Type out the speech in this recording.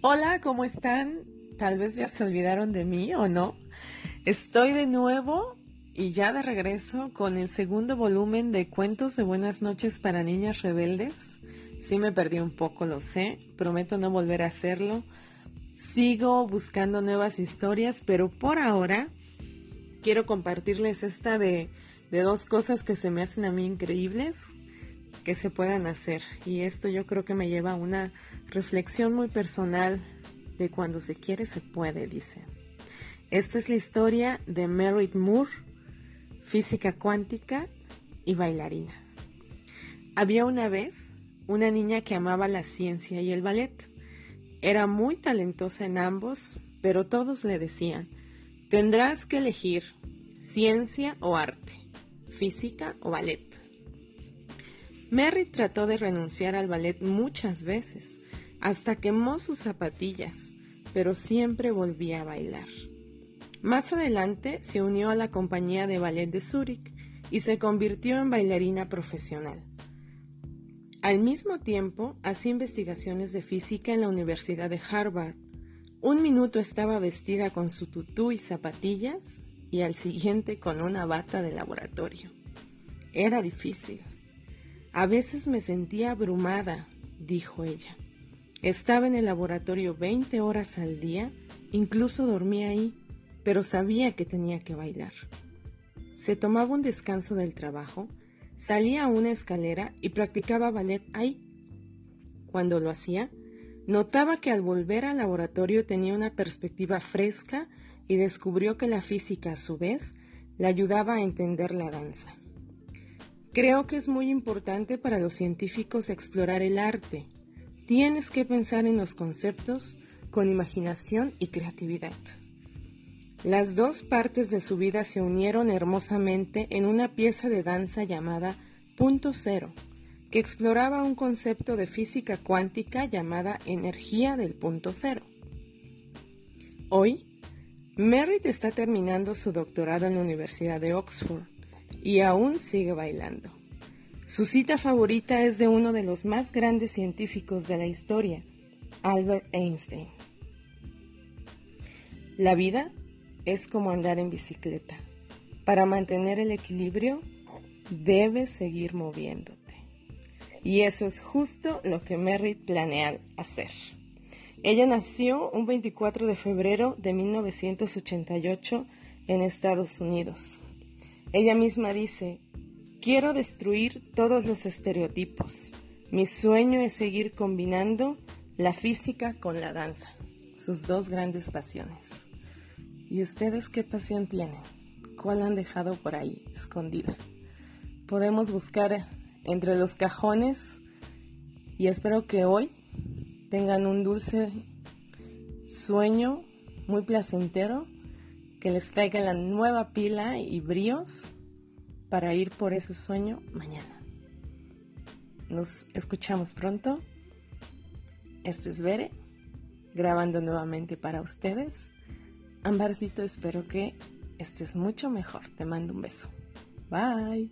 Hola, ¿cómo están? Tal vez ya se olvidaron de mí o no. Estoy de nuevo y ya de regreso con el segundo volumen de Cuentos de Buenas noches para Niñas Rebeldes. Sí me perdí un poco, lo sé. Prometo no volver a hacerlo. Sigo buscando nuevas historias, pero por ahora quiero compartirles esta de, de dos cosas que se me hacen a mí increíbles que se puedan hacer. Y esto yo creo que me lleva a una reflexión muy personal de cuando se quiere se puede, dice. Esta es la historia de Merritt Moore, física cuántica y bailarina. Había una vez una niña que amaba la ciencia y el ballet. Era muy talentosa en ambos, pero todos le decían, tendrás que elegir ciencia o arte, física o ballet. Merritt trató de renunciar al ballet muchas veces, hasta quemó sus zapatillas, pero siempre volvía a bailar. Más adelante se unió a la compañía de ballet de Zúrich y se convirtió en bailarina profesional. Al mismo tiempo, hacía investigaciones de física en la Universidad de Harvard. Un minuto estaba vestida con su tutú y zapatillas y al siguiente con una bata de laboratorio. Era difícil. A veces me sentía abrumada, dijo ella. Estaba en el laboratorio 20 horas al día, incluso dormía ahí, pero sabía que tenía que bailar. Se tomaba un descanso del trabajo, salía a una escalera y practicaba ballet ahí. Cuando lo hacía, notaba que al volver al laboratorio tenía una perspectiva fresca y descubrió que la física a su vez le ayudaba a entender la danza. Creo que es muy importante para los científicos explorar el arte. Tienes que pensar en los conceptos con imaginación y creatividad. Las dos partes de su vida se unieron hermosamente en una pieza de danza llamada Punto Cero, que exploraba un concepto de física cuántica llamada energía del punto cero. Hoy, Merritt está terminando su doctorado en la Universidad de Oxford y aún sigue bailando. Su cita favorita es de uno de los más grandes científicos de la historia, Albert Einstein. La vida es como andar en bicicleta. Para mantener el equilibrio, debes seguir moviéndote. Y eso es justo lo que Merritt planea hacer. Ella nació un 24 de febrero de 1988 en Estados Unidos. Ella misma dice, quiero destruir todos los estereotipos. Mi sueño es seguir combinando la física con la danza, sus dos grandes pasiones. ¿Y ustedes qué pasión tienen? ¿Cuál han dejado por ahí escondida? Podemos buscar entre los cajones y espero que hoy tengan un dulce sueño muy placentero que les traiga la nueva pila y bríos para ir por ese sueño mañana. Nos escuchamos pronto. Este es Bere, grabando nuevamente para ustedes. Ambarcito, espero que estés mucho mejor. Te mando un beso. Bye.